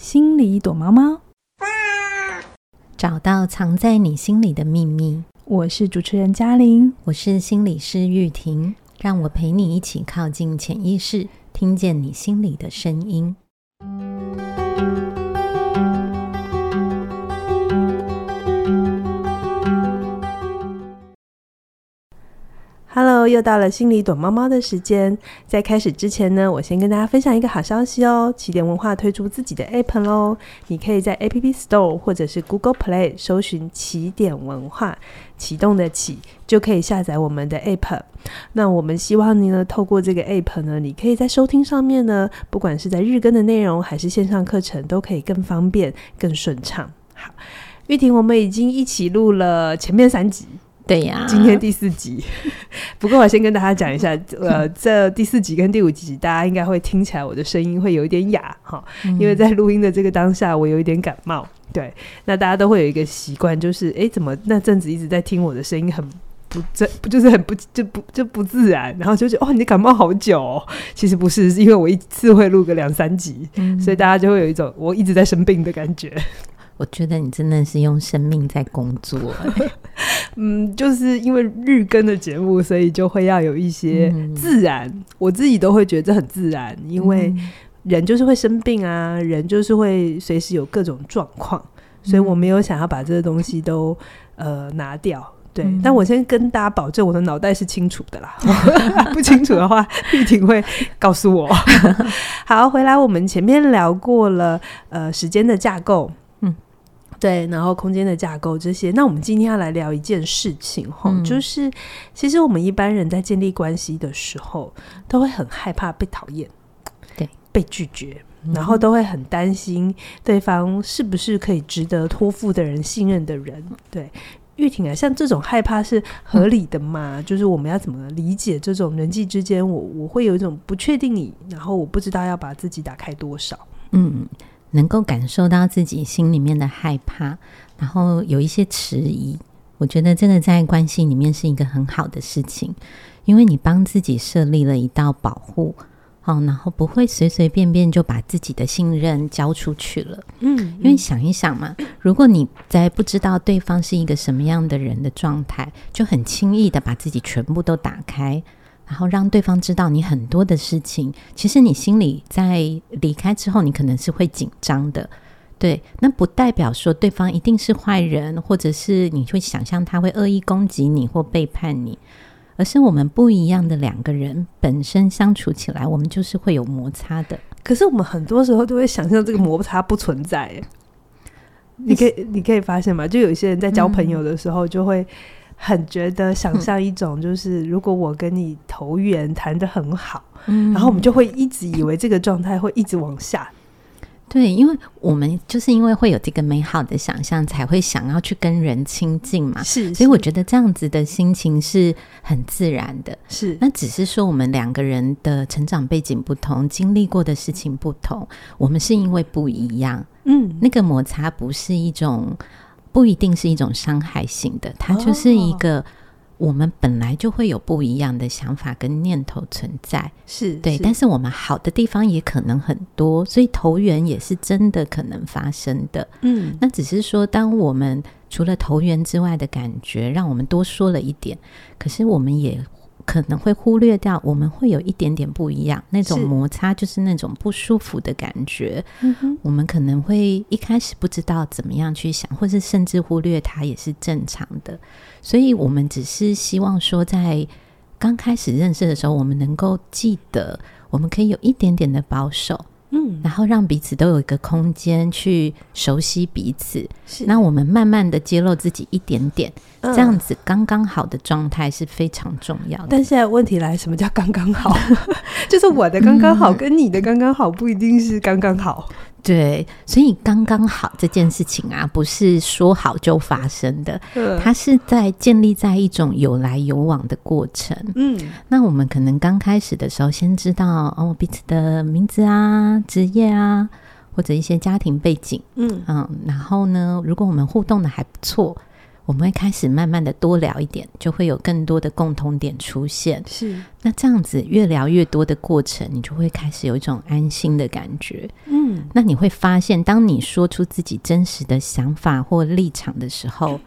心里躲猫猫，找到藏在你心里的秘密。我是主持人嘉玲，我是心理师玉婷，让我陪你一起靠近潜意识，听见你心里的声音。又到了心里躲猫猫的时间。在开始之前呢，我先跟大家分享一个好消息哦。起点文化推出自己的 App 喽，你可以在 App Store 或者是 Google Play 搜寻起点文化，启动的启就可以下载我们的 App。那我们希望你呢，透过这个 App 呢，你可以在收听上面呢，不管是在日更的内容还是线上课程，都可以更方便、更顺畅。好，玉婷，我们已经一起录了前面三集。对呀，今天第四集。不过我先跟大家讲一下，呃，这第四集跟第五集，大家应该会听起来我的声音会有一点哑哈，因为在录音的这个当下，我有一点感冒。对，那大家都会有一个习惯，就是哎，怎么那阵子一直在听我的声音很不正，不就是很不就不就不自然，然后就觉得哦，你感冒好久哦。其实不是，是因为我一次会录个两三集，所以大家就会有一种我一直在生病的感觉。我觉得你真的是用生命在工作，嗯，就是因为日更的节目，所以就会要有一些自然，嗯、我自己都会觉得很自然，因为人就是会生病啊，人就是会随时有各种状况，所以我没有想要把这个东西都呃拿掉，对，嗯、但我先跟大家保证，我的脑袋是清楚的啦，不清楚的话，玉婷会告诉我。好，回来我们前面聊过了，呃，时间的架构。对，然后空间的架构这些，那我们今天要来聊一件事情哈，嗯、就是其实我们一般人在建立关系的时候，都会很害怕被讨厌，对，被拒绝，然后都会很担心对方是不是可以值得托付的人、信任的人。对，玉婷啊，像这种害怕是合理的嘛？嗯、就是我们要怎么理解这种人际之间，我我会有一种不确定你，然后我不知道要把自己打开多少，嗯。能够感受到自己心里面的害怕，然后有一些迟疑，我觉得这个在关系里面是一个很好的事情，因为你帮自己设立了一道保护，哦，然后不会随随便便就把自己的信任交出去了。嗯，嗯，因为想一想嘛，如果你在不知道对方是一个什么样的人的状态，就很轻易的把自己全部都打开。然后让对方知道你很多的事情，其实你心里在离开之后，你可能是会紧张的，对。那不代表说对方一定是坏人，或者是你会想象他会恶意攻击你或背叛你，而是我们不一样的两个人本身相处起来，我们就是会有摩擦的。可是我们很多时候都会想象这个摩擦不存在，你可以你可以发现吗？就有一些人在交朋友的时候就会。很觉得想象一种，就是如果我跟你投缘谈得很好，嗯，然后我们就会一直以为这个状态会一直往下。对，因为我们就是因为会有这个美好的想象，才会想要去跟人亲近嘛。是，是，所以我觉得这样子的心情是很自然的。是，那只是说我们两个人的成长背景不同，经历过的事情不同，我们是因为不一样。嗯，那个摩擦不是一种。不一定是一种伤害性的，它就是一个我们本来就会有不一样的想法跟念头存在，是对。是但是我们好的地方也可能很多，所以投缘也是真的可能发生的。嗯，那只是说，当我们除了投缘之外的感觉，让我们多说了一点，可是我们也。可能会忽略掉，我们会有一点点不一样，那种摩擦就是那种不舒服的感觉。嗯，我们可能会一开始不知道怎么样去想，或是甚至忽略它也是正常的。所以，我们只是希望说，在刚开始认识的时候，我们能够记得，我们可以有一点点的保守。嗯，然后让彼此都有一个空间去熟悉彼此，是那我们慢慢的揭露自己一点点，嗯、这样子刚刚好的状态是非常重要的。但现在问题来，什么叫刚刚好？就是我的刚刚好跟你的刚刚好不一定是刚刚好。对，所以刚刚好这件事情啊，不是说好就发生的，它是在建立在一种有来有往的过程。嗯，那我们可能刚开始的时候，先知道哦彼此的名字啊、职业啊，或者一些家庭背景。嗯嗯，然后呢，如果我们互动的还不错。我们会开始慢慢的多聊一点，就会有更多的共同点出现。是，那这样子越聊越多的过程，你就会开始有一种安心的感觉。嗯，那你会发现，当你说出自己真实的想法或立场的时候，嗯、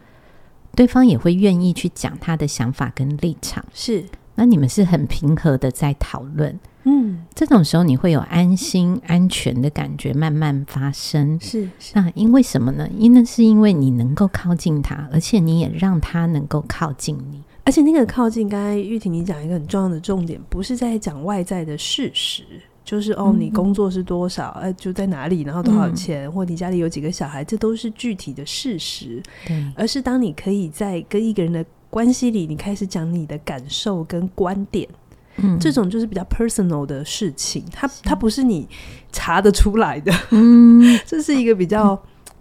对方也会愿意去讲他的想法跟立场。是，那你们是很平和的在讨论。嗯，这种时候你会有安心、安全的感觉慢慢发生。是，是，那因为什么呢？因为是因为你能够靠近他，而且你也让他能够靠近你。而且那个靠近，刚才玉婷你讲一个很重要的重点，不是在讲外在的事实，就是哦，你工作是多少，呃、嗯，就在哪里，然后多少钱，嗯、或你家里有几个小孩，这都是具体的事实。对，而是当你可以在跟一个人的关系里，你开始讲你的感受跟观点。嗯，这种就是比较 personal 的事情，它它不是你查得出来的，嗯，这是一个比较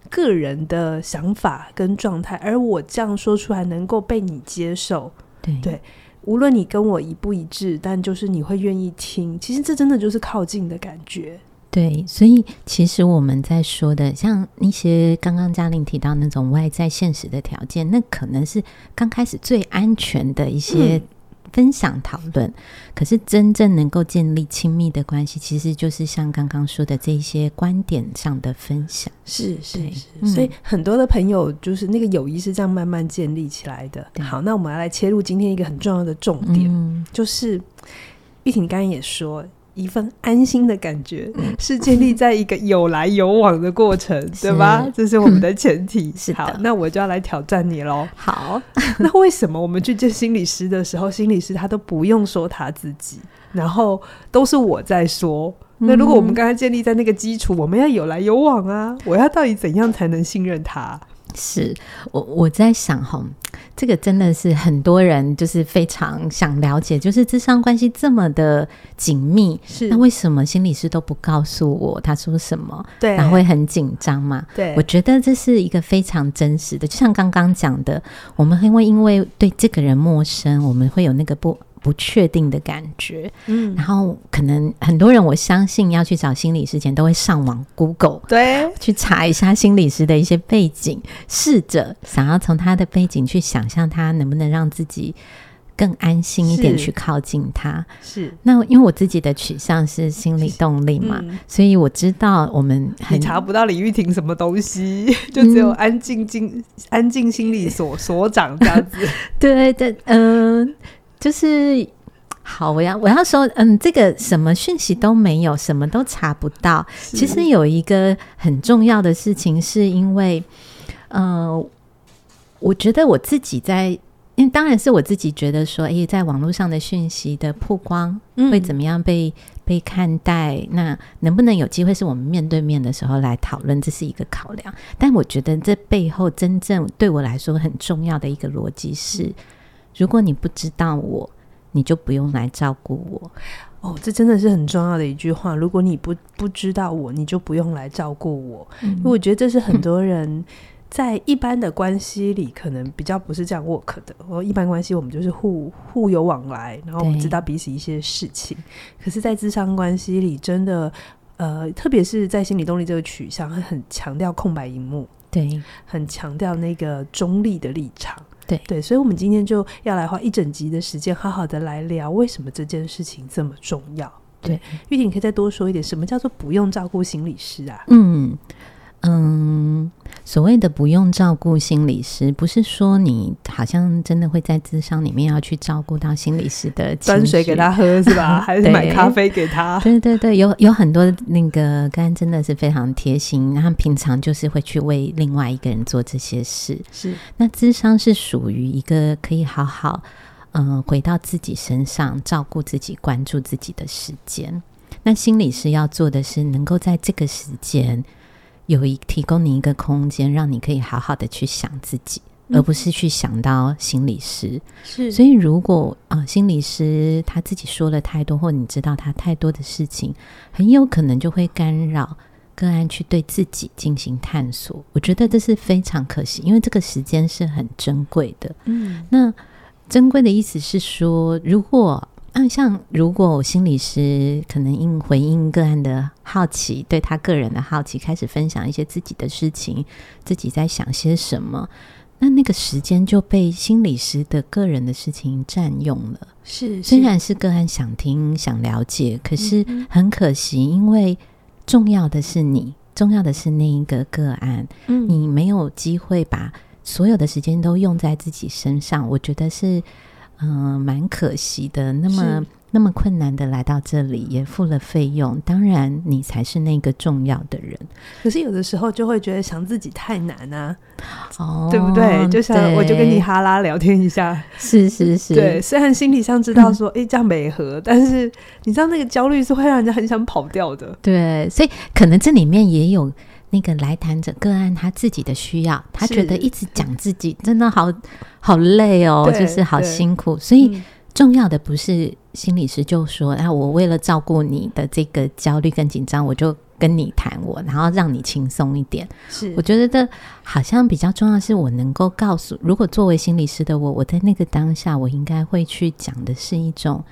个人的想法跟状态，而我这样说出来能够被你接受，对。对，无论你跟我一不一致，但就是你会愿意听，其实这真的就是靠近的感觉，对，所以其实我们在说的，像一些刚刚嘉玲提到那种外在现实的条件，那可能是刚开始最安全的一些。嗯分享讨论，可是真正能够建立亲密的关系，其实就是像刚刚说的这一些观点上的分享。是是是，嗯，所以很多的朋友就是那个友谊是这样慢慢建立起来的。好，那我们要来切入今天一个很重要的重点，嗯，就是玉婷刚刚也说。一份安心的感觉，是建立在一个有来有往的过程，对吧？这是我们的前提。好，那我就要来挑战你喽。好，那为什么我们去见心理师的时候，心理师他都不用说他自己，然后都是我在说？那如果我们刚刚建立在那个基础，我们要有来有往啊！我要到底怎样才能信任他？是我我在想哈，这个真的是很多人就是非常想了解，就是智商关系这么的紧密，是那为什么心理师都不告诉我他说什么？对，然后会很紧张嘛？对，我觉得这是一个非常真实的，就像刚刚讲的，我们会因为对这个人陌生，我们会有那个不。不确定的感觉，嗯，然后可能很多人，我相信要去找心理师前，都会上网 Google，对，去查一下心理师的一些背景，试着想要从他的背景去想象他能不能让自己更安心一点去靠近他。是，那因为我自己的取向是心理动力嘛，嗯，所以我知道我们很查不到李玉婷什么东西，就只有安静静、嗯、安静心理所所长这样子。对 对，嗯。呃就是好，我要我要说，嗯，这个什么讯息都没有，什么都查不到。其实有一个很重要的事情，是因为，呃，我觉得我自己在，因为当然是我自己觉得说，诶，在网络上的讯息的曝光会怎么样被、嗯、被看待？那能不能有机会是我们面对面的时候来讨论？这是一个考量。但我觉得这背后真正对我来说很重要的一个逻辑是。嗯如果你不知道我，你就不用来照顾我。哦，这真的是很重要的一句话。如果你不不知道我，你就不用来照顾我。嗯，因为我觉得这是很多人在一般的关系里，可能比较不是这样 work 的。我一般关系，我们就是互互有往来，然后我们知道彼此一些事情。可是，在智商关系里，真的，呃，特别是在心理动力这个取向，会很强调空白荧幕，对，很强调那个中立的立场。对对，所以，我们今天就要来花一整集的时间，好好的来聊为什么这件事情这么重要。对，玉婷，你可以再多说一点，什么叫做不用照顾心理师啊？嗯。嗯，所谓的不用照顾心理师，不是说你好像真的会在智商里面要去照顾到心理师的端水给他喝是吧？还是买咖啡给他？对对对，有有很多那个刚刚真的是非常贴心，他平常就是会去为另外一个人做这些事。是，那智商是属于一个可以好好嗯、呃、回到自己身上，照顾自己、关注自己的时间。那心理师要做的是，能够在这个时间。有一提供你一个空间，让你可以好好的去想自己，嗯、而不是去想到心理师。是，所以如果啊、呃，心理师他自己说了太多，或你知道他太多的事情，很有可能就会干扰个案去对自己进行探索。我觉得这是非常可惜，因为这个时间是很珍贵的。嗯，那珍贵的意思是说，如果。嗯，像如果我心理师可能因回应个案的好奇，对他个人的好奇，开始分享一些自己的事情，自己在想些什么，那那个时间就被心理师的个人的事情占用了。是，虽然是个案想听、想了解，可是很可惜，因为重要的是你，重要的是那一个个案，嗯，你没有机会把所有的时间都用在自己身上，我觉得是，嗯、呃，蛮可惜的。那么。那么困难的来到这里，也付了费用，当然你才是那个重要的人。可是有的时候就会觉得想自己太难啊，哦，对不对？就像我就跟你哈拉聊天一下，是是是，对。虽然心理上知道说，哎、嗯，这样没合，但是你知道那个焦虑是会让人家很想跑掉的。对，所以可能这里面也有那个来谈者个案他自己的需要，他觉得一直讲自己真的好好累哦，就是好辛苦，所以。嗯重要的不是心理师就说，啊，我为了照顾你的这个焦虑跟紧张，我就跟你谈我，然后让你轻松一点。是，我觉得好像比较重要的是，我能够告诉，如果作为心理师的我，我在那个当下，我应该会去讲的是一种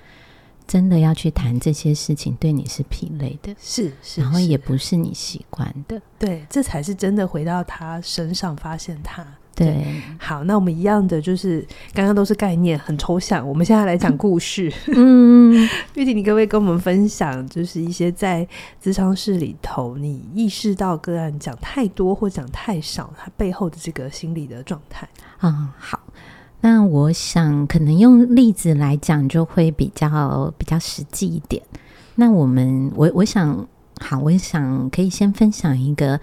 真的要去谈这些事情，对你是疲累的，是，是，然后也不是你习惯的，对，这才是真的回到他身上，发现他。对，好，那我们一样的就是刚刚都是概念，很抽象。我们现在来讲故事。嗯，玉婷，你可不可以跟我们分享，就是一些在咨商室里头，你意识到个案讲太多或讲太少，它背后的这个心理的状态？嗯，好。那我想可能用例子来讲，就会比较比较实际一点。那我们，我我想，好，我想可以先分享一个，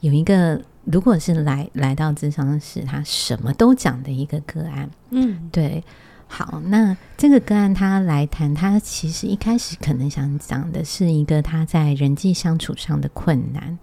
有一个。如果是来来到智商室，他什么都讲的一个个案，嗯，对，好，那这个个案他来谈，他其实一开始可能想讲的是一个他在人际相处上的困难。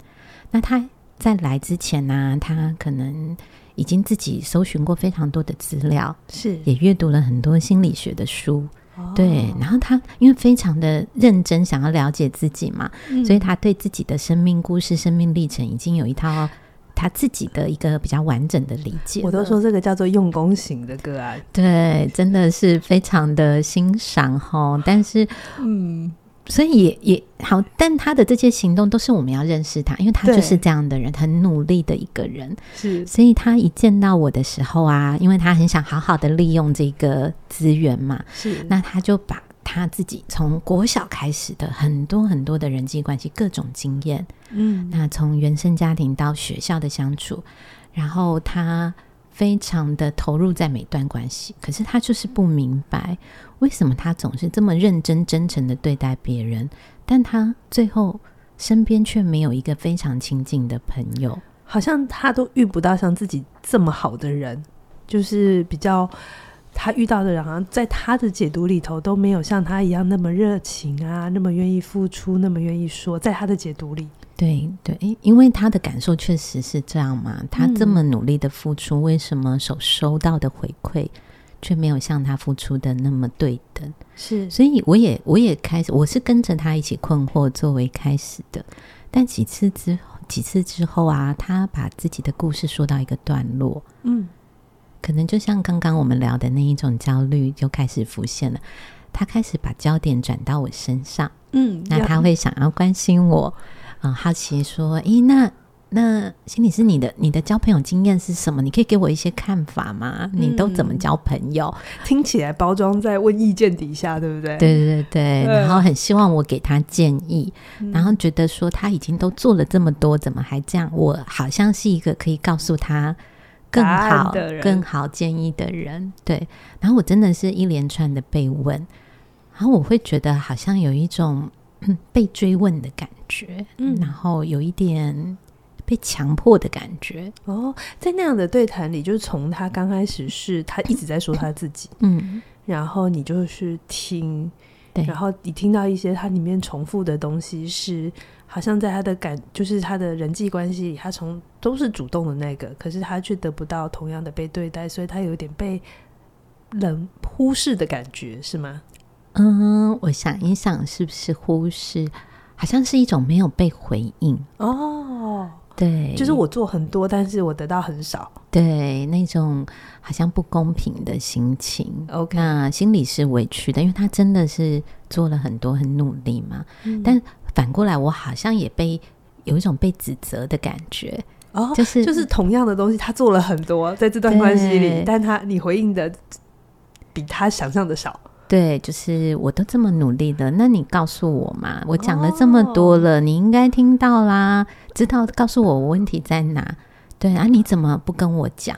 那他在来之前呢、啊，他可能已经自己搜寻过非常多的资料，是。也阅读了很多心理学的书，哦、对，然后他因为非常的认真想要了解自己嘛，嗯、所以他对自己的生命故事、生命历程已经有一套。他自己的一个比较完整的理解，我都说这个叫做用功型的个案，对，真的是非常的欣赏哈。但是，嗯，所以也也好，但他的这些行动都是我们要认识他，因为他就是这样的人，很努力的一个人。是，所以他一见到我的时候啊，因为他很想好好的利用这个资源嘛，是，那他就把。他自己从国小开始的很多很多的人际关系，各种经验，嗯，那从原生家庭到学校的相处，然后他非常的投入在每段关系，可是他就是不明白为什么他总是这么认真真诚的对待别人，但他最后身边却没有一个非常亲近的朋友，好像他都遇不到像自己这么好的人，就是比较。他遇到的人，好像在他的解读里头都没有像他一样那么热情啊，那么愿意付出，那么愿意说。在他的解读里，对对，因为他的感受确实是这样嘛。他这么努力的付出，嗯、为什么所收到的回馈却没有像他付出的那么对等？是，所以我也我也开始，我是跟着他一起困惑作为开始的。但几次之，几次之后啊，他把自己的故事说到一个段落，嗯。可能就像刚刚我们聊的那一种焦虑就开始浮现了，他开始把焦点转到我身上，嗯，那他会想要关心我，嗯，好奇说，诶，那那心理师，你的你的交朋友经验是什么？你可以给我一些看法吗？你都怎么交朋友？嗯，听起来包装在问意见底下，对不对？对对对，然后很希望我给他建议，嗯，然后觉得说他已经都做了这么多，怎么还这样？我好像是一个可以告诉他。更好、更好建议的人，对。然后我真的是一连串的被问，然后我会觉得好像有一种被追问的感觉，嗯，然后有一点被强迫的感觉。哦，在那样的对谈里，就是从他刚开始是他一直在说他自己，嗯，然后你就是听，对，然后你听到一些他里面重复的东西是。好像在他的感，就是他的人际关系里，他从都是主动的那个，可是他却得不到同样的被对待，所以他有点被人忽视的感觉，是吗？嗯，我想一想，是不是忽视？好像是一种没有被回应哦。对，就是我做很多，但是我得到很少，对，那种好像不公平的心情。OK，那心里是委屈的，因为他真的是做了很多，很努力嘛，嗯、但。反过来，我好像也被有一种被指责的感觉哦，就是就是同样的东西，他做了很多，在这段关系里，但他你回应的比他想象的少。对，就是我都这么努力了，那你告诉我嘛，我讲了这么多了，哦、你应该听到啦，知道告诉我我问题在哪？对啊，你怎么不跟我讲？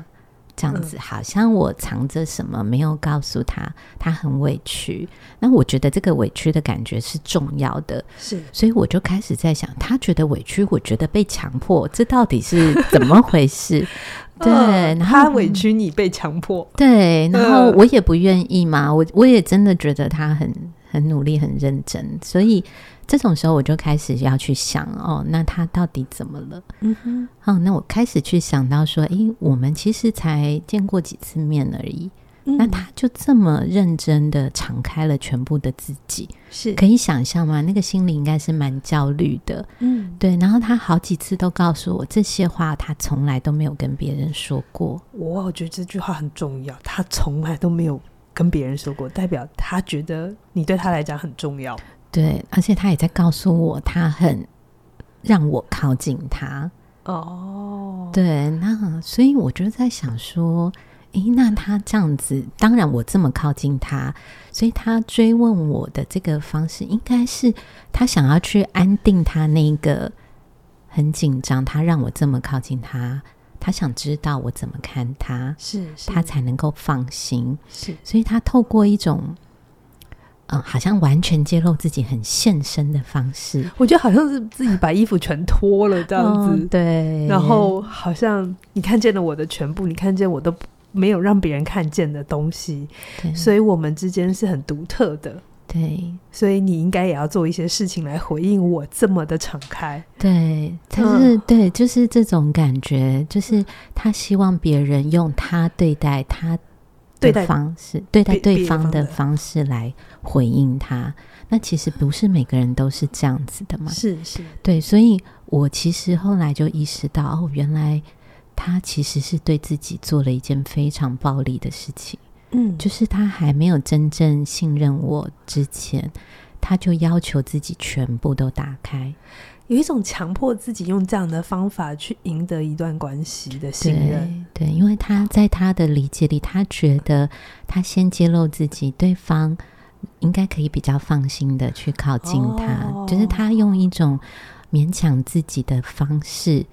这样子好像我藏着什么没有告诉他，他很委屈。那我觉得这个委屈的感觉是重要的，是，所以我就开始在想，他觉得委屈，我觉得被强迫，这到底是怎么回事？对，然后他委屈你被强迫，对，然后我也不愿意嘛，我我也真的觉得他很很努力，很认真，所以。这种时候我就开始要去想哦，那他到底怎么了？嗯哼，好，那我开始去想到说，诶，我们其实才见过几次面而已，嗯、那他就这么认真的敞开了全部的自己，是可以想象吗？那个心里应该是蛮焦虑的，嗯，对。然后他好几次都告诉我这些话，他从来都没有跟别人说过。我觉得这句话很重要，他从来都没有跟别人说过，代表他觉得你对他来讲很重要。对，而且他也在告诉我，他很让我靠近他。哦，对，那所以我就在想说，诶，那他这样子，当然我这么靠近他，所以他追问我的这个方式，应该是他想要去安定他那个很紧张，他让我这么靠近他，他想知道我怎么看他，是，是他才能够放心。是，所以他透过一种。嗯，好像完全揭露自己很现身的方式，我觉得好像是自己把衣服全脱了这样子，哦，对。然后好像你看见了我的全部，你看见我都没有让别人看见的东西，对。所以我们之间是很独特的，对。所以你应该也要做一些事情来回应我这么的敞开，对。他是，嗯，对，就是这种感觉，就是他希望别人用他对待他。对待方式，对待对方的方式来回应他，那其实不是每个人都是这样子的嘛？是是，对，所以我其实后来就意识到，哦，原来他其实是对自己做了一件非常暴力的事情。嗯，就是他还没有真正信任我之前，他就要求自己全部都打开。有一种强迫自己用这样的方法去赢得一段关系的信任，对，对，因为他在他的理解里，他觉得他先揭露自己，对方应该可以比较放心的去靠近他，哦，就是他用一种勉强自己的方式。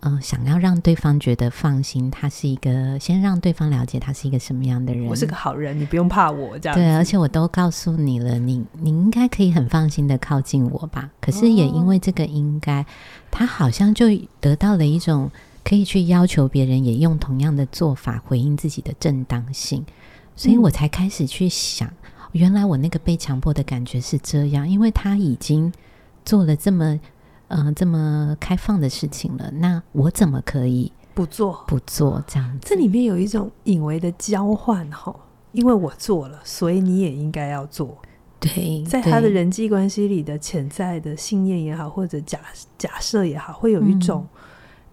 嗯、呃，想要让对方觉得放心，他是一个先让对方了解他是一个什么样的人。我是个好人，你不用怕我这样。对，而且我都告诉你了，你你应该可以很放心的靠近我吧。可是也因为这个应该，哦、他好像就得到了一种可以去要求别人也用同样的做法回应自己的正当性，所以我才开始去想，嗯、原来我那个被强迫的感觉是这样，因为他已经做了这么。嗯、呃，这么开放的事情了，那我怎么可以不做？不做这样子？这里面有一种隐微的交换哈，因为我做了，所以你也应该要做。对，在他的人际关系里的潜在的信念也好，或者假假设也好，会有一种、嗯、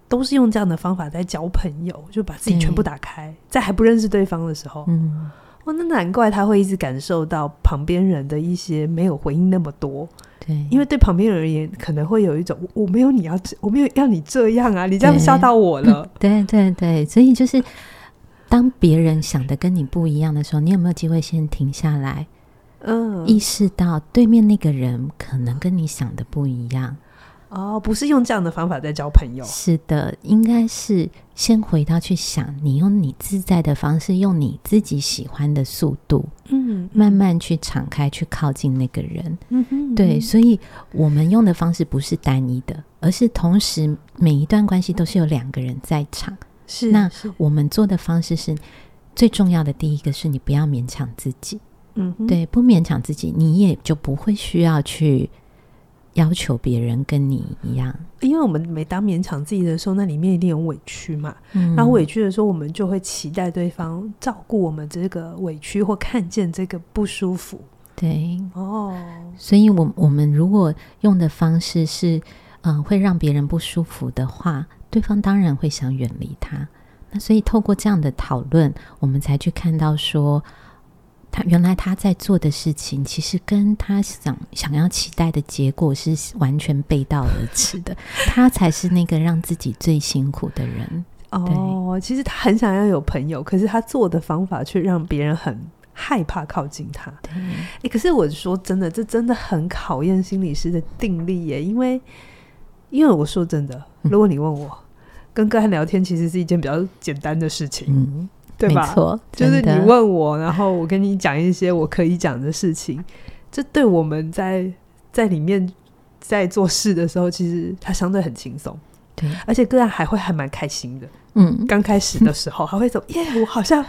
都是用这样的方法在交朋友，就把自己全部打开，在还不认识对方的时候，嗯，哇，那难怪他会一直感受到旁边人的一些没有回应那么多。对，因为对旁边人而言，可能会有一种我没有你要，我没有要你这样啊，你这样吓到我了。对对对，所以就是当别人想的跟你不一样的时候，你有没有机会先停下来，嗯，意识到对面那个人可能跟你想的不一样。哦，不是用这样的方法在交朋友。是的，应该是先回到去想，你用你自在的方式，用你自己喜欢的速度，嗯，慢慢去敞开，去靠近那个人。嗯哼，对，所以我们用的方式不是单一的，而是同时每一段关系都是有两个人在场。是，那我们做的方式是最重要的。第一个是你不要勉强自己，嗯，对，不勉强自己，你也就不会需要去。要求别人跟你一样，因为我们每当勉强自己的时候，那里面一定有委屈嘛。嗯，然后委屈的时候，我们就会期待对方照顾我们这个委屈，或看见这个不舒服。对，哦，所以我我们如果用的方式是，嗯、呃，会让别人不舒服的话，对方当然会想远离他。那所以透过这样的讨论，我们才去看到说。他原来他在做的事情，其实跟他想想要期待的结果是完全背道而驰的。他才是那个让自己最辛苦的人。哦，其实他很想要有朋友，可是他做的方法却让别人很害怕靠近他。对，欸，可是我说真的，这真的很考验心理师的定力耶。因为，因为我说真的，如果你问我，嗯，跟个案聊天其实是一件比较简单的事情。嗯对吧？没错，就是你问我，然后我跟你讲一些我可以讲的事情，这对我们在在里面在做事的时候，其实它相对很轻松。对，而且个案还会还蛮开心的。嗯，刚开始的时候还会走：“耶，我好像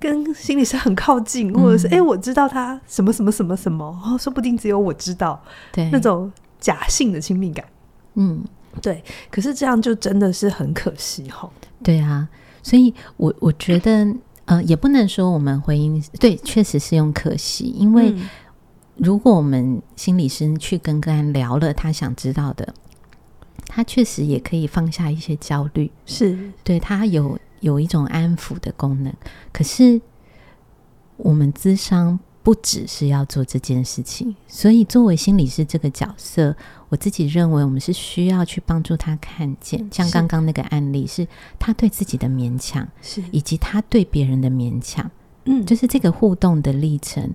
跟心理师很靠近，或者是哎、欸，我知道他什么什么什么什么，哦，说不定只有我知道。”对，那种假性的亲密感。嗯，对。可是这样就真的是很可惜哈。对啊。所以我，我我觉得，呃，也不能说我们回应对，确实是用可惜，因为如果我们心理师去跟个案聊了他想知道的，他确实也可以放下一些焦虑，是对他有有一种安抚的功能。可是，我们智商。不只是要做这件事情，所以作为心理师这个角色，我自己认为我们是需要去帮助他看见，像刚刚那个案例，是他对自己的勉强，是以及他对别人的勉强，嗯，就是这个互动的历程，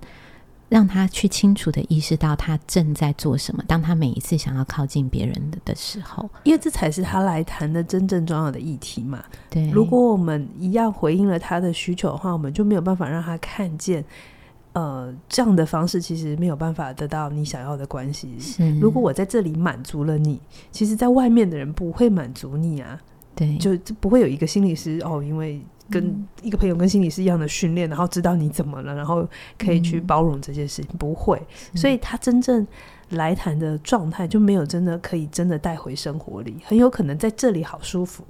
让他去清楚的意识到他正在做什么。当他每一次想要靠近别人的的时候，因为这才是他来谈的真正重要的议题嘛。对，如果我们一样回应了他的需求的话，我们就没有办法让他看见。呃，这样的方式其实没有办法得到你想要的关系。是，如果我在这里满足了你，其实在外面的人不会满足你啊。对，就不会有一个心理师哦，因为跟一个朋友跟心理师一样的训练，然后知道你怎么了，然后可以去包容这件事情，嗯、不会。所以他真正来谈的状态就没有真的可以真的带回生活里，很有可能在这里好舒服，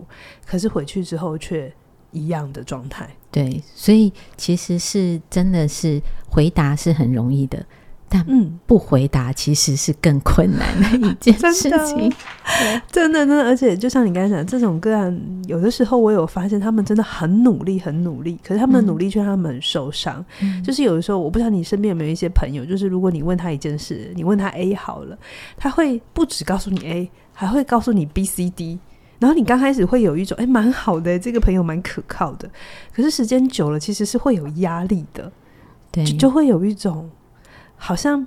可是回去之后却。一样的状态，对，所以其实是真的是回答是很容易的，但嗯，不回答其实是更困难的一件事情。真的，真的，真的，而且就像你刚才讲，这种个案，有的时候我有发现，他们真的很努力，很努力，可是他们的努力却让他们很受伤。嗯，就是有的时候，我不知道你身边有没有一些朋友，就是如果你问他一件事，你问他 A 好了，他会不止告诉你 A，还会告诉你 B、C、D。然后你刚开始会有一种哎，蛮好的，这个朋友蛮可靠的。可是时间久了，其实是会有压力的，对，就，就会有一种好像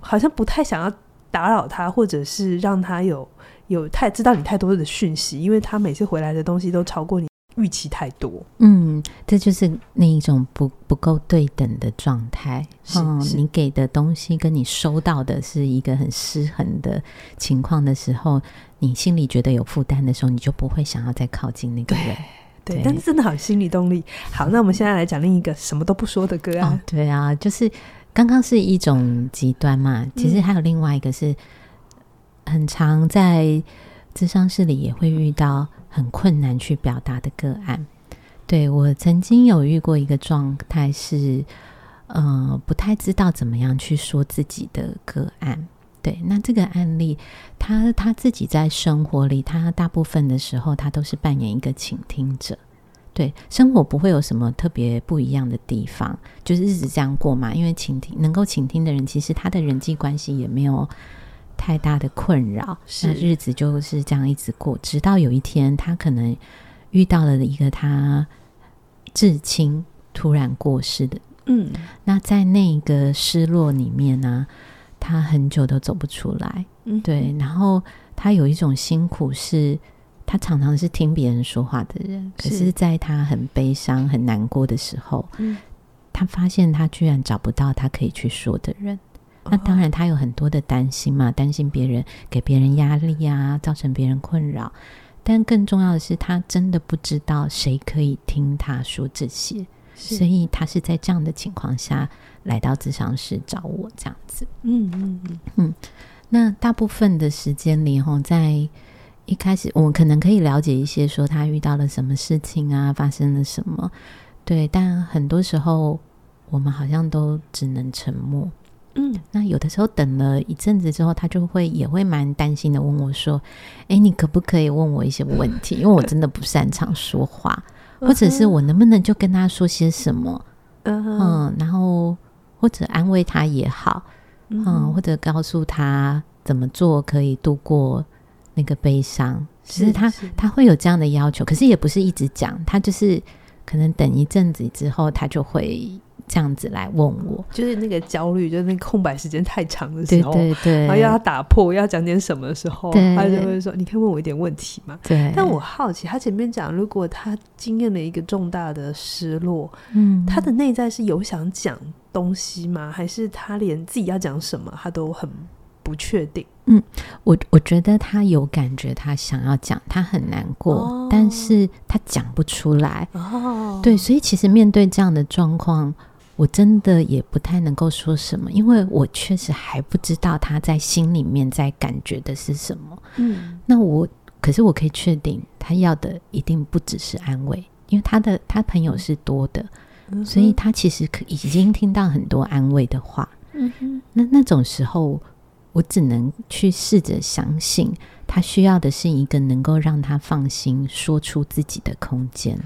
好像不太想要打扰他，或者是让他有有太知道你太多的讯息，因为他每次回来的东西都超过你。预期太多，嗯，这就是那一种不不够对等的状态。嗯，你给的东西跟你收到的是一个很失衡的情况的时候，你心里觉得有负担的时候，你就不会想要再靠近那个人。对，但是真的好心理动力。好，那我们现在来讲另一个什么都不说的歌啊。哦，对啊，就是刚刚是一种极端嘛，其实还有另外一个是很常在咨商室里也会遇到。很困难去表达的个案，对，我曾经有遇过一个状态是，呃，不太知道怎么样去说自己的个案。对，那这个案例，他他自己在生活里，他大部分的时候，他都是扮演一个倾听者。对，生活不会有什么特别不一样的地方，就是日子这样过嘛。因为倾听能够倾听的人，其实他的人际关系也没有。太大的困扰，是。日子就是这样一直过，直到有一天，他可能遇到了一个他至亲突然过世的，嗯，那在那个失落里面呢，他很久都走不出来，嗯，对，然后他有一种辛苦是，是他常常是听别人说话的人，可是在他很悲伤、很难过的时候，嗯，他发现他居然找不到他可以去说的人。那当然，他有很多的担心嘛，担心别人给别人压力呀、啊，造成别人困扰。但更重要的是，他真的不知道谁可以听他说这些，所以他是在这样的情况下来到咨商室找我这样子。嗯嗯嗯嗯。那大部分的时间里，吼，在一开始，我们可能可以了解一些，说他遇到了什么事情啊，发生了什么。对，但很多时候，我们好像都只能沉默。嗯，那有的时候等了一阵子之后，他就会也会蛮担心的，问我说：“哎，你可不可以问我一些问题？因为我真的不擅长说话，或者是我能不能就跟他说些什么，嗯，嗯，然后或者安慰他也好，嗯，嗯，或者告诉他怎么做可以度过那个悲伤。其实他他会有这样的要求，可是也不是一直讲，他就是可能等一阵子之后，他就会。这样子来问我，就是那个焦虑，就是那个空白时间太长的时候，对对对，然后要他打破，要讲点什么的时候，他就会说：“你可以问我一点问题吗？”对。但我好奇，他前面讲，如果他经验了一个重大的失落，嗯，他的内在是有想讲东西吗？还是他连自己要讲什么，他都很不确定？嗯，我我觉得他有感觉，他想要讲，他很难过，哦、但是他讲不出来。哦，对，所以其实面对这样的状况。我真的也不太能够说什么，因为我确实还不知道他在心里面在感觉的是什么。嗯，那我可是我可以确定，他要的一定不只是安慰，因为他的他朋友是多的，嗯、所以他其实可已经听到很多安慰的话。嗯哼，那那种时候，我只能去试着相信，他需要的是一个能够让他放心说出自己的空间。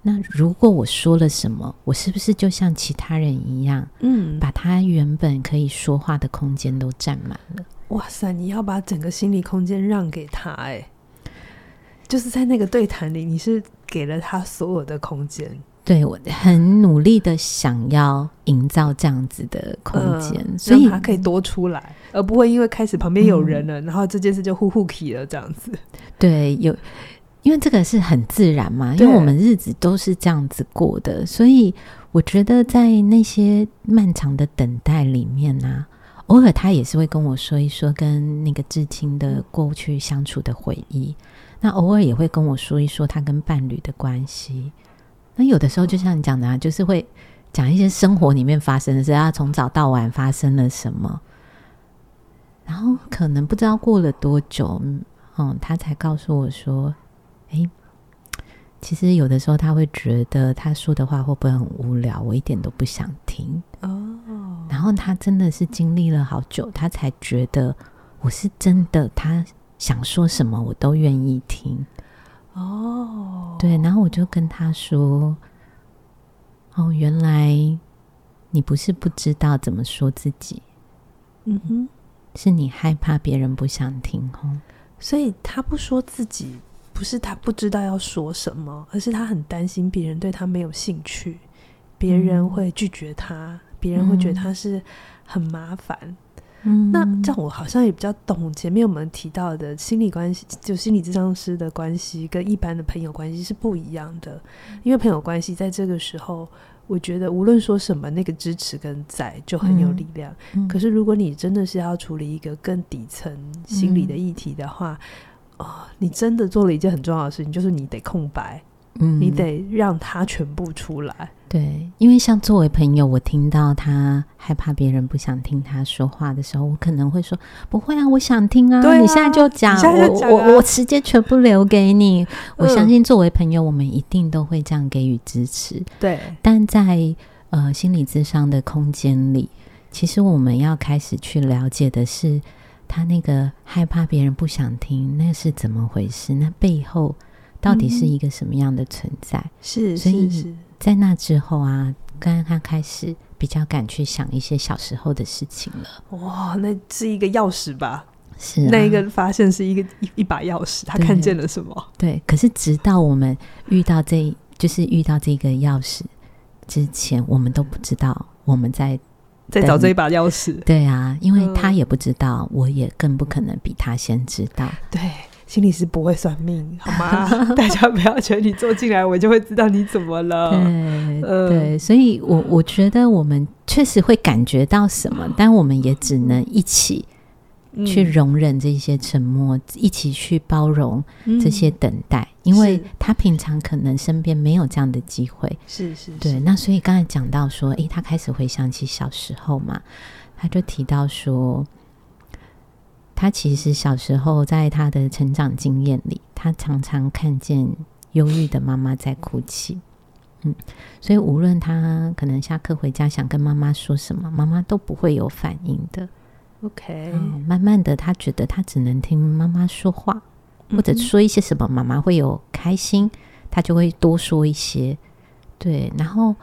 那如果我说了什么，我是不是就像其他人一样，嗯，把他原本可以说话的空间都占满了？哇塞，你要把整个心理空间让给他，哎，就是在那个对谈里，你是给了他所有的空间。对，我很努力的想要营造这样子的空间，呃、所以他可以多出来，而不会因为开始旁边有人了，嗯、然后这件事就呼呼起了这样子。对，有。因为这个是很自然嘛，因为我们日子都是这样子过的，所以我觉得在那些漫长的等待里面呢、啊，偶尔他也是会跟我说一说跟那个至亲的过去相处的回忆，那偶尔也会跟我说一说他跟伴侣的关系。那有的时候就像你讲的啊，就是会讲一些生活里面发生的事，啊从早到晚发生了什么，然后可能不知道过了多久，嗯，他才告诉我说。哎，其实有的时候他会觉得他说的话会不会很无聊？我一点都不想听哦。然后他真的是经历了好久，他才觉得我是真的，他想说什么我都愿意听哦。对，然后我就跟他说：“哦，原来你不是不知道怎么说自己，嗯哼，是你害怕别人不想听哦。所以他不说自己。”不是他不知道要说什么，而是他很担心别人对他没有兴趣，别人会拒绝他，别、嗯、人会觉得他是很麻烦。嗯，那这样我好像也比较懂前面我们提到的心理关系，就心理咨商师的关系跟一般的朋友关系是不一样的。因为朋友关系在这个时候，我觉得无论说什么，那个支持跟在就很有力量。嗯嗯、可是如果你真的是要处理一个更底层心理的议题的话，嗯哦，你真的做了一件很重要的事情，就是你得空白，嗯，你得让他全部出来。对，因为像作为朋友，我听到他害怕别人不想听他说话的时候，我可能会说：“不会啊，我想听啊，啊你现在就讲，啊、我我我时间全部留给你。嗯”我相信作为朋友，我们一定都会这样给予支持。对，但在呃心理智商的空间里，其实我们要开始去了解的是。他那个害怕别人不想听，那是怎么回事？那背后到底是一个什么样的存在？嗯、是，所以在那之后啊，刚刚他开始比较敢去想一些小时候的事情了。哇，那是一个钥匙吧？是、啊，那一个发现是一个一一把钥匙，他看见了什么？对，对。可是直到我们遇到这，就是遇到这个钥匙之前，我们都不知道我们在。在找这一把钥匙，对啊，因为他也不知道，嗯、我也更不可能比他先知道。对，心理师不会算命，好吗？大家不要觉得你坐进来，我就会知道你怎么了。对，嗯、对，所以我我觉得我们确实会感觉到什么，但我们也只能一起。去容忍这些沉默，嗯、一起去包容这些等待，嗯、因为他平常可能身边没有这样的机会。是是，是，对。那所以刚才讲到说，诶，他开始回想起小时候嘛，他就提到说，他其实小时候在他的成长经验里，他常常看见忧郁的妈妈在哭泣。嗯，所以无论他可能下课回家想跟妈妈说什么，妈妈都不会有反应的。OK，慢慢的，他觉得他只能听妈妈说话，或者说一些什么，妈妈会有开心，他就会多说一些。对，然后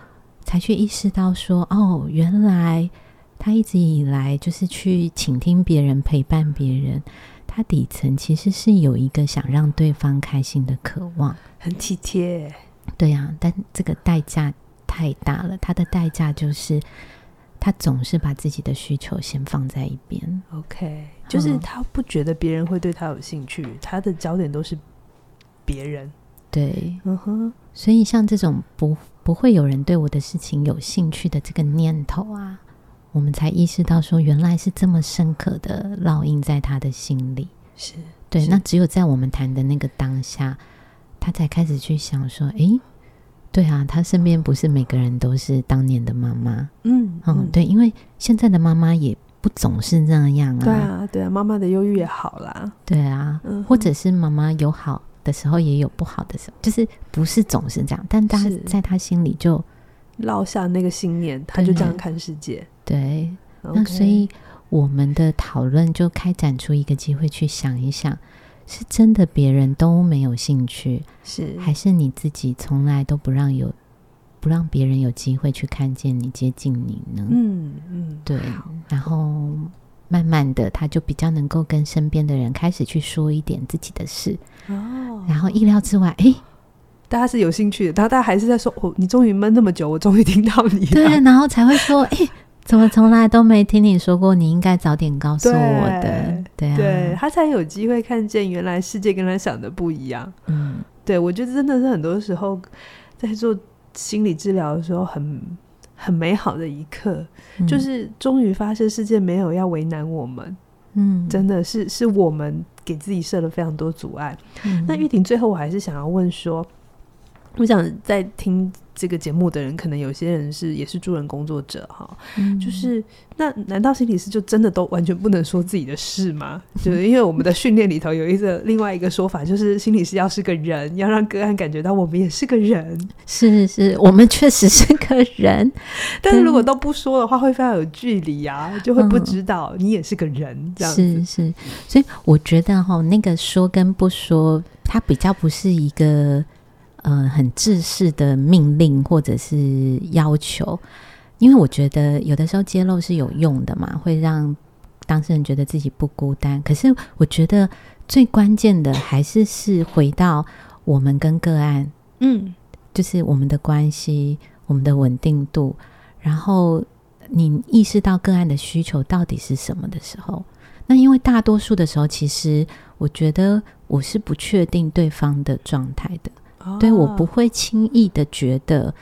才去意识到说，哦，原来他一直以来就是去倾听别人、陪伴别人，他底层其实是有一个想让对方开心的渴望，很体贴。对呀、啊，但这个代价太大了，他的代价就是他总是把自己的需求先放在一边。OK，就是他不觉得别人会对他有兴趣，嗯、他的焦点都是别人。对，嗯哼，所以像这种不不会有人对我的事情有兴趣的这个念头啊，我们才意识到说，原来是这么深刻的烙印在他的心里。是对，是那只有在我们谈的那个当下，他才开始去想说，诶，对啊，他身边不是每个人都是当年的妈妈。嗯嗯，对，因为现在的妈妈也不总是那样啊。对啊，对啊，妈妈的忧郁也好啦。对啊，嗯、或者是妈妈有好。的时候也有不好的时候，就是不是总是这样，但他在他心里就烙下那个信念，他就这样看世界。对那所以我们的讨论就开展出一个机会去想一想，是真的别人都没有兴趣，是还是你自己从来都不让有不让别人有机会去看见你、接近你呢？嗯嗯，对，然后。慢慢的，他就比较能够跟身边的人开始去说一点自己的事哦。然后意料之外，哎，大家是有兴趣的，然后大家还是在说：“哦，你终于闷那么久，我终于听到你。”对，然后才会说：“哎，怎么从来都没听你说过？你应该早点告诉我的。”对啊，对，他才有机会看见原来世界跟他想的不一样。嗯，对，我觉得真的是很多时候在做心理治疗的时候很。很美好的一刻，嗯、就是终于发现世界没有要为难我们，嗯，真的是是我们给自己设了非常多阻碍。嗯、那玉婷，最后我还是想要问说，我想在听。这个节目的人，可能有些人是也是助人工作者哈，嗯、就是那难道心理师就真的都完全不能说自己的事吗？就是因为我们的训练里头有一个另外一个说法，就是心理师要是个人，要让个案感觉到我们也是个人。是是，我们确实是个人，但是如果都不说的话，会非常有距离呀、啊，就会不知道你也是个人。嗯、这样子是是，所以我觉得哈，那个说跟不说，它比较不是一个。呃，很制式的命令或者是要求，因为我觉得有的时候揭露是有用的嘛，会让当事人觉得自己不孤单。可是我觉得最关键的还是是回到我们跟个案，嗯，就是我们的关系、我们的稳定度，然后你意识到个案的需求到底是什么的时候，那因为大多数的时候，其实我觉得我是不确定对方的状态的。对，我不会轻易的觉得，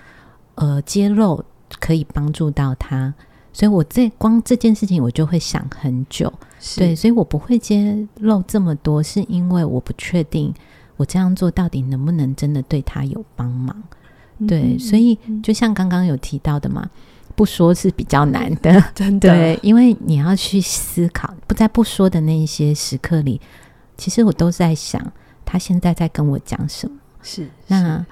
呃，揭露可以帮助到他，所以我这光这件事情我就会想很久。对，所以我不会揭露这么多，是因为我不确定我这样做到底能不能真的对他有帮忙。嗯、对，所以就像刚刚有提到的嘛，不说是比较难的，真的。对，因为你要去思考，不在不说的那一些时刻里，其实我都在想，他现在在跟我讲什么。是，那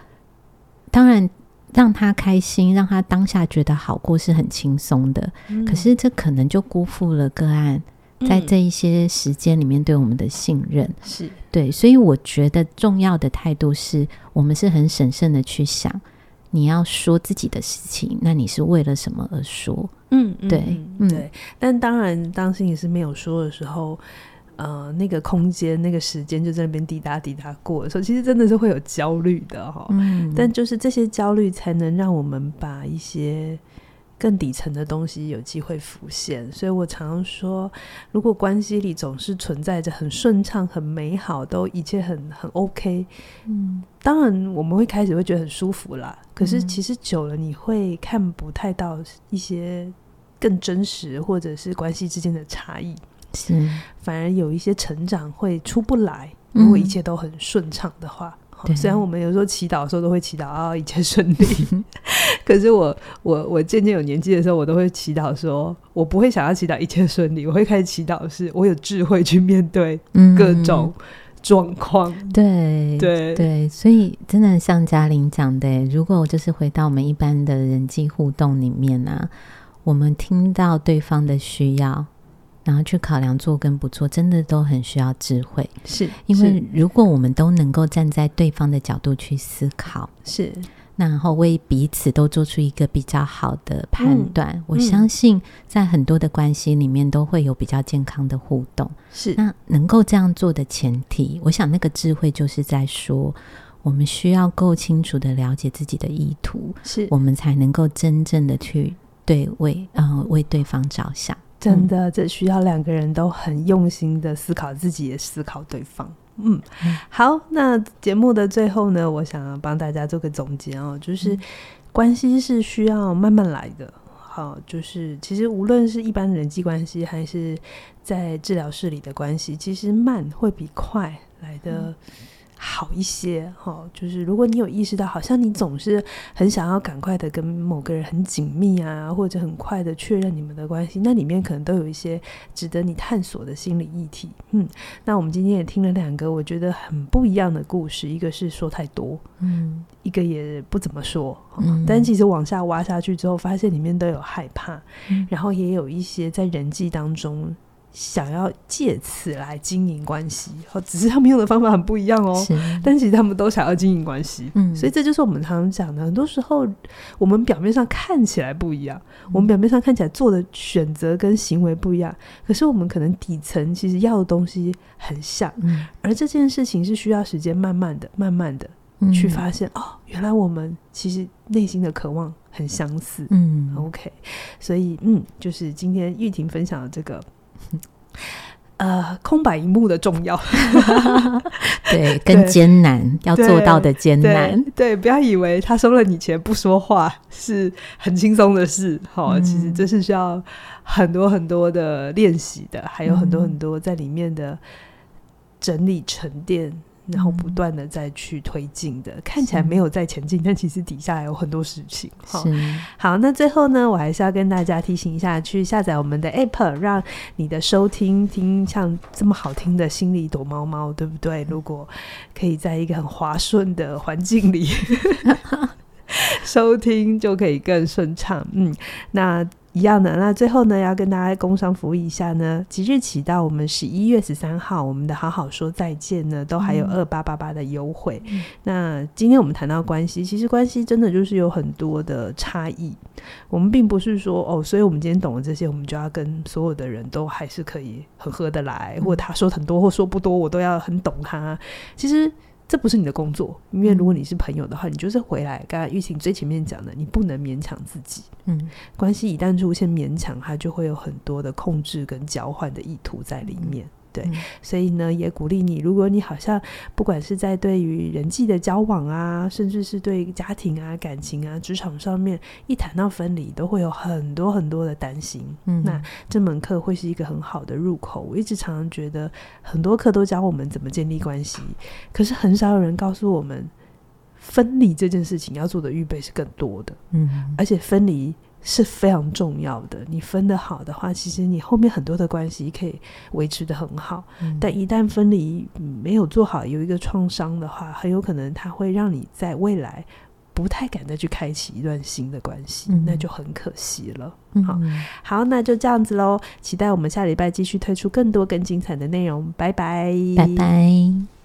当然让他开心，让他当下觉得好过是很轻松的。嗯、可是这可能就辜负了个案在这一些时间里面对我们的信任。是、嗯、对，所以我觉得重要的态度是我们是很审慎的去想，你要说自己的事情，那你是为了什么而说？嗯，对，嗯，对。但当然，当心理师没有说的时候。呃，那个空间、那个时间就在那边滴答滴答过的时候，其实真的是会有焦虑的哈。嗯，但就是这些焦虑，才能让我们把一些更底层的东西有机会浮现。所以我常常说，如果关系里总是存在着很顺畅、很美好，都一切很很 OK，嗯，当然我们会开始会觉得很舒服啦。可是其实久了，你会看不太到一些更真实，或者是关系之间的差异。是，反而有一些成长会出不来，如果一切都很顺畅的话。嗯、虽然我们有时候祈祷的时候都会祈祷啊，一切顺利，可是我我我渐渐有年纪的时候，我都会祈祷说，我不会想要祈祷一切顺利，我会开始祈祷是我有智慧去面对各种状况。嗯、对对对，所以真的像嘉玲讲的，如果就是回到我们一般的人际互动里面呢、啊，我们听到对方的需要。然后去考量做跟不做，真的都很需要智慧。是因为如果我们都能够站在对方的角度去思考，是然后为彼此都做出一个比较好的判断。嗯、我相信在很多的关系里面都会有比较健康的互动。是，那能够这样做的前提，我想那个智慧就是在说，我们需要够清楚的了解自己的意图，是我们才能够真正的去对为呃为对方着想。真的，这需要两个人都很用心的思考自己，也思考对方。嗯，好，那节目的最后呢，我想要帮大家做个总结哦，就是关系是需要慢慢来的。好，就是其实无论是一般人际关系，还是在治疗室里的关系，其实慢会比快来的。好一些哈，就是如果你有意识到，好像你总是很想要赶快的跟某个人很紧密啊，或者很快的确认你们的关系，那里面可能都有一些值得你探索的心理议题。嗯，那我们今天也听了两个我觉得很不一样的故事，一个是说太多，嗯，一个也不怎么说，嗯，但其实往下挖下去之后，发现里面都有害怕，嗯，然后也有一些在人际当中。想要借此来经营关系，只是他们用的方法很不一样哦。是，但其实他们都想要经营关系，嗯，所以这就是我们常常讲的。很多时候，我们表面上看起来不一样，嗯，我们表面上看起来做的选择跟行为不一样，可是我们可能底层其实要的东西很像。嗯，而这件事情是需要时间，慢慢的、慢慢的去发现，嗯，哦，原来我们其实内心的渴望很相似。嗯，OK，所以嗯，就是今天玉婷分享的这个。呃，空白一幕的重要，对，跟艰难要做到的艰难，对，对，不要以为他收了你钱不说话是很轻松的事，好，嗯，其实这是需要很多很多的练习的，还有很多很多在里面的整理沉淀。然后不断的再去推进的，看起来没有在前进，但其实底下还有很多事情。好，好，那最后呢，我还是要跟大家提醒一下，去下载我们的 App，让你的收听听像这么好听的心里躲猫猫，对不对？如果可以在一个很滑顺的环境里 收听，就可以更顺畅。嗯，那。一样的，那最后呢，要跟大家工商服务一下呢。即日起到我们十一月十三号，我们的好好说再见呢，都还有二八八八的优惠。嗯。那今天我们谈到关系，其实关系真的就是有很多的差异。我们并不是说哦，所以我们今天懂了这些，我们就要跟所有的人都还是可以很合得来，或他说很多或说不多，我都要很懂他。其实。这不是你的工作，因为如果你是朋友的话，你就是回来。刚才玉琴最前面讲的，你不能勉强自己。嗯，关系一旦出现勉强，它就会有很多的控制跟交换的意图在里面。嗯对，所以呢，也鼓励你，如果你好像不管是在对于人际的交往啊，甚至是对家庭啊、感情啊、职场上面，一谈到分离，都会有很多很多的担心。嗯，那这门课会是一个很好的入口。我一直常常觉得，很多课都教我们怎么建立关系，可是很少有人告诉我们，分离这件事情要做的预备是更多的。嗯，而且分离。是非常重要的。你分得好的话，其实你后面很多的关系可以维持得很好。嗯。但一旦分离没有做好，有一个创伤的话，很有可能它会让你在未来不太敢再去开启一段新的关系，嗯，那就很可惜了。嗯。好，好，那就这样子喽。期待我们下礼拜继续推出更多更精彩的内容。拜拜，拜拜。